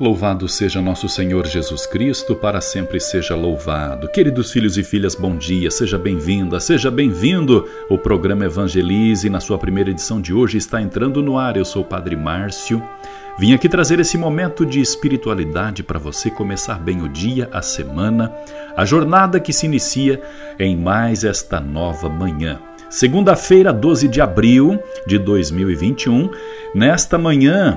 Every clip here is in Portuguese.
Louvado seja nosso Senhor Jesus Cristo, para sempre seja louvado. Queridos filhos e filhas, bom dia, seja bem-vinda, seja bem-vindo. O programa Evangelize, na sua primeira edição de hoje, está entrando no ar. Eu sou o Padre Márcio. Vim aqui trazer esse momento de espiritualidade para você começar bem o dia, a semana, a jornada que se inicia em mais esta nova manhã. Segunda-feira, 12 de abril de 2021, nesta manhã,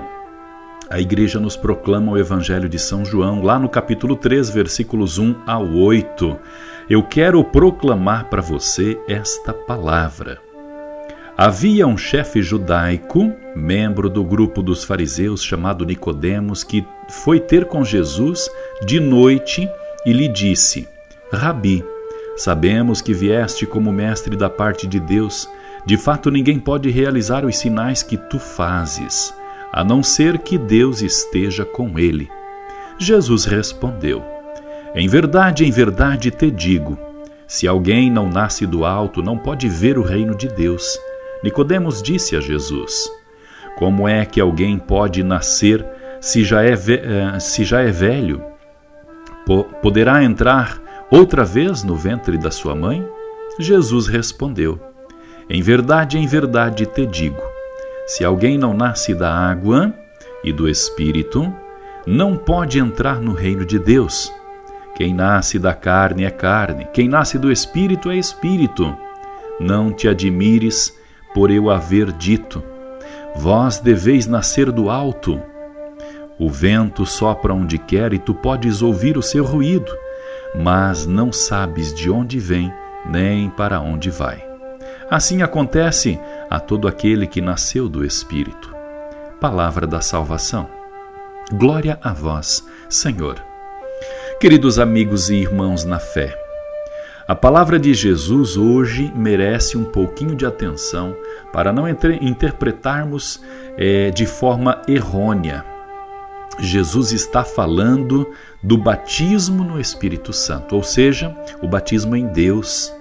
a igreja nos proclama o Evangelho de São João, lá no capítulo 3, versículos 1 a 8. Eu quero proclamar para você esta palavra. Havia um chefe judaico, membro do grupo dos fariseus chamado Nicodemos, que foi ter com Jesus de noite e lhe disse: Rabi, sabemos que vieste como mestre da parte de Deus. De fato, ninguém pode realizar os sinais que tu fazes, a não ser que Deus esteja com ele. Jesus respondeu: Em verdade, em verdade te digo, se alguém não nasce do alto, não pode ver o reino de Deus. Nicodemos disse a Jesus: Como é que alguém pode nascer se já é, eh, se já é velho? Poderá entrar outra vez no ventre da sua mãe? Jesus respondeu: Em verdade, em verdade te digo: se alguém não nasce da água e do espírito, não pode entrar no reino de Deus. Quem nasce da carne é carne, quem nasce do espírito é espírito. Não te admires por eu haver dito: Vós deveis nascer do alto. O vento sopra onde quer e tu podes ouvir o seu ruído, mas não sabes de onde vem nem para onde vai. Assim acontece a todo aquele que nasceu do Espírito. Palavra da salvação. Glória a vós, Senhor. Queridos amigos e irmãos na fé, a palavra de Jesus hoje merece um pouquinho de atenção para não interpretarmos é, de forma errônea. Jesus está falando do batismo no Espírito Santo, ou seja, o batismo em Deus.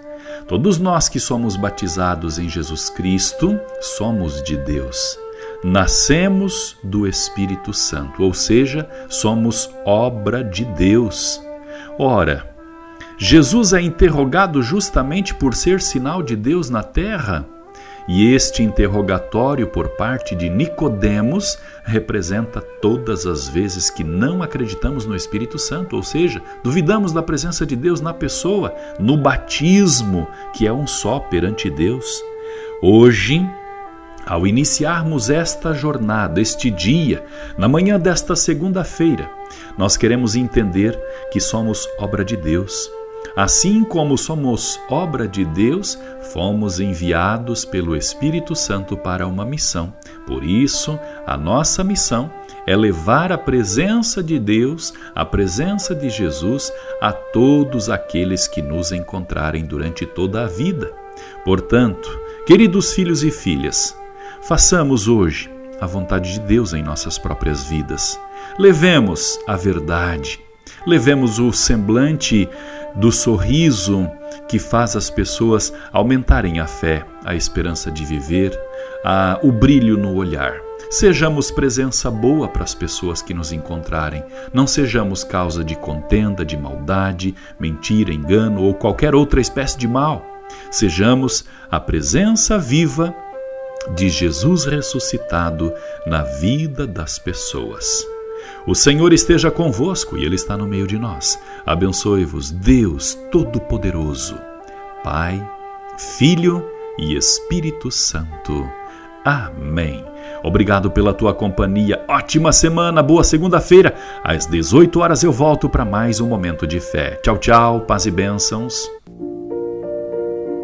Todos nós que somos batizados em Jesus Cristo somos de Deus. Nascemos do Espírito Santo, ou seja, somos obra de Deus. Ora, Jesus é interrogado justamente por ser sinal de Deus na terra. E este interrogatório por parte de Nicodemos representa todas as vezes que não acreditamos no Espírito Santo, ou seja, duvidamos da presença de Deus na pessoa, no batismo, que é um só perante Deus. Hoje, ao iniciarmos esta jornada, este dia, na manhã desta segunda-feira, nós queremos entender que somos obra de Deus Assim como somos obra de Deus, fomos enviados pelo Espírito Santo para uma missão. Por isso, a nossa missão é levar a presença de Deus, a presença de Jesus a todos aqueles que nos encontrarem durante toda a vida. Portanto, queridos filhos e filhas, façamos hoje a vontade de Deus em nossas próprias vidas. Levemos a verdade, levemos o semblante do sorriso que faz as pessoas aumentarem a fé, a esperança de viver, a, o brilho no olhar. Sejamos presença boa para as pessoas que nos encontrarem. Não sejamos causa de contenda, de maldade, mentira, engano ou qualquer outra espécie de mal. Sejamos a presença viva de Jesus ressuscitado na vida das pessoas. O Senhor esteja convosco e Ele está no meio de nós. Abençoe-vos, Deus Todo-Poderoso, Pai, Filho e Espírito Santo. Amém. Obrigado pela tua companhia. Ótima semana, boa segunda-feira. Às 18 horas eu volto para mais um momento de fé. Tchau, tchau, paz e bênçãos.